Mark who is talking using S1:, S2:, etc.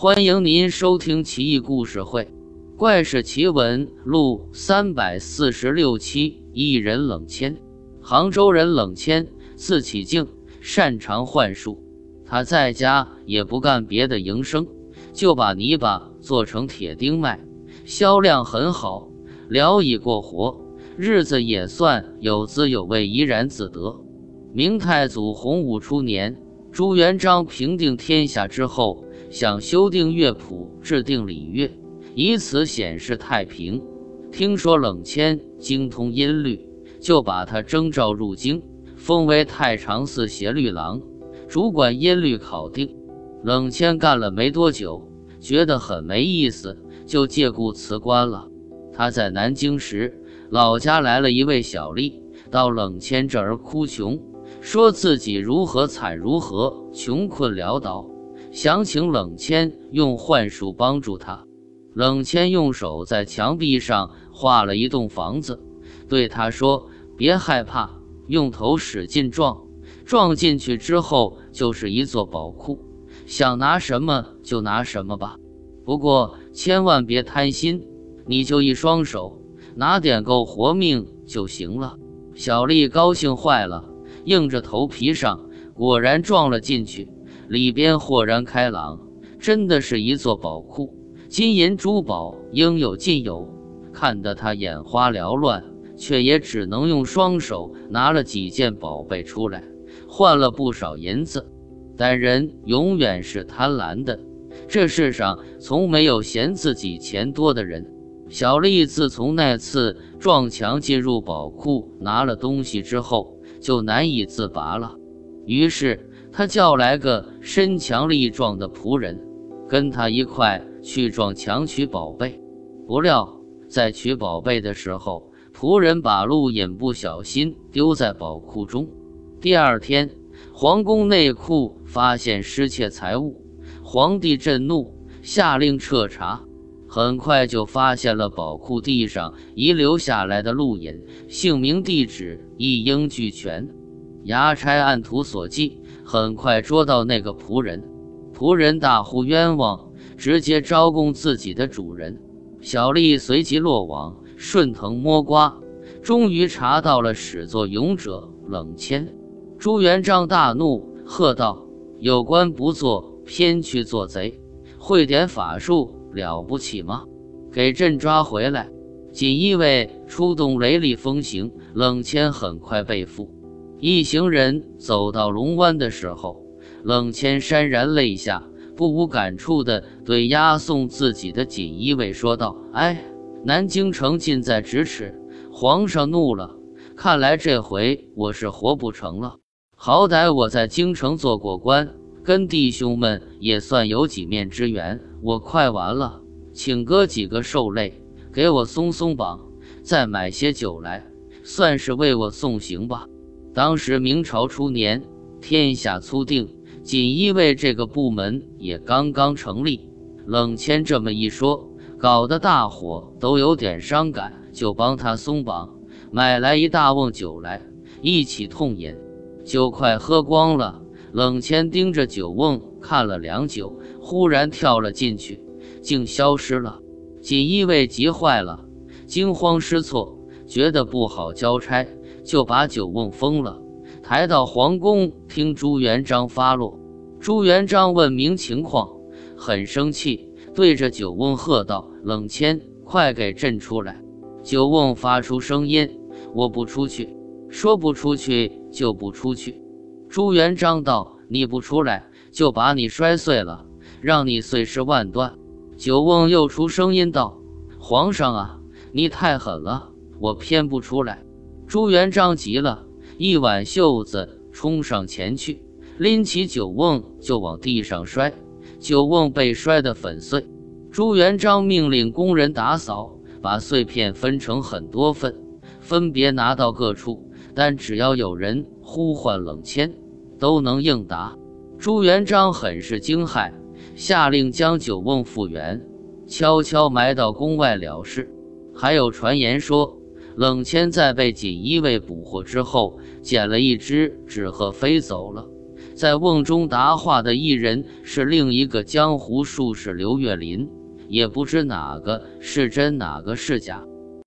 S1: 欢迎您收听《奇异故事会·怪事奇闻录》三百四十六期。一人冷谦，杭州人冷谦，字启敬，擅长幻术。他在家也不干别的营生，就把泥巴做成铁钉卖，销量很好，聊以过活，日子也算有滋有味，怡然自得。明太祖洪武初年，朱元璋平定天下之后。想修订乐谱，制定礼乐，以此显示太平。听说冷谦精通音律，就把他征召入京，封为太常寺协律郎，主管音律考定。冷谦干了没多久，觉得很没意思，就借故辞官了。他在南京时，老家来了一位小吏，到冷谦这儿哭穷，说自己如何惨如何穷困潦倒。想请冷谦用幻术帮助他。冷谦用手在墙壁上画了一栋房子，对他说：“别害怕，用头使劲撞，撞进去之后就是一座宝库，想拿什么就拿什么吧。不过千万别贪心，你就一双手，拿点够活命就行了。”小丽高兴坏了，硬着头皮上，果然撞了进去。里边豁然开朗，真的是一座宝库，金银珠宝应有尽有，看得他眼花缭乱，却也只能用双手拿了几件宝贝出来，换了不少银子。但人永远是贪婪的，这世上从没有嫌自己钱多的人。小丽自从那次撞墙进入宝库拿了东西之后，就难以自拔了，于是。他叫来个身强力壮的仆人，跟他一块去撞墙取宝贝。不料在取宝贝的时候，仆人把路引不小心丢在宝库中。第二天，皇宫内库发现失窃财物，皇帝震怒，下令彻查。很快就发现了宝库地上遗留下来的路引，姓名、地址一应俱全。衙差按图索骥。很快捉到那个仆人，仆人大呼冤枉，直接招供自己的主人。小丽随即落网，顺藤摸瓜，终于查到了始作俑者冷谦。朱元璋大怒，喝道：“有官不做，偏去做贼，会点法术了不起吗？给朕抓回来！”锦衣卫出动雷厉风行，冷谦很快被俘。一行人走到龙湾的时候，冷谦潸然泪下，不无感触地对押送自己的锦衣卫说道：“哎，南京城近在咫尺，皇上怒了，看来这回我是活不成了。好歹我在京城做过官，跟弟兄们也算有几面之缘。我快完了，请哥几个受累，给我松松绑，再买些酒来，算是为我送行吧。”当时明朝初年，天下初定，锦衣卫这个部门也刚刚成立。冷谦这么一说，搞得大伙都有点伤感，就帮他松绑，买来一大瓮酒来，一起痛饮。酒快喝光了，冷谦盯着酒瓮看了良久，忽然跳了进去，竟消失了。锦衣卫急坏了，惊慌失措，觉得不好交差。就把酒瓮封了，抬到皇宫听朱元璋发落。朱元璋问明情况，很生气，对着酒瓮喝道：“冷谦，快给朕出来！”酒瓮发出声音：“我不出去，说不出去就不出去。”朱元璋道：“你不出来，就把你摔碎了，让你碎尸万段。”酒瓮又出声音道：“皇上啊，你太狠了，我偏不出来。”朱元璋急了，一挽袖子冲上前去，拎起酒瓮就往地上摔，酒瓮被摔得粉碎。朱元璋命令工人打扫，把碎片分成很多份，分别拿到各处，但只要有人呼唤冷谦，都能应答。朱元璋很是惊骇，下令将酒瓮复原，悄悄埋到宫外了事。还有传言说。冷谦在被锦衣卫捕获之后，捡了一只纸鹤飞走了。在瓮中答话的一人是另一个江湖术士刘月林，也不知哪个是真，哪个是假。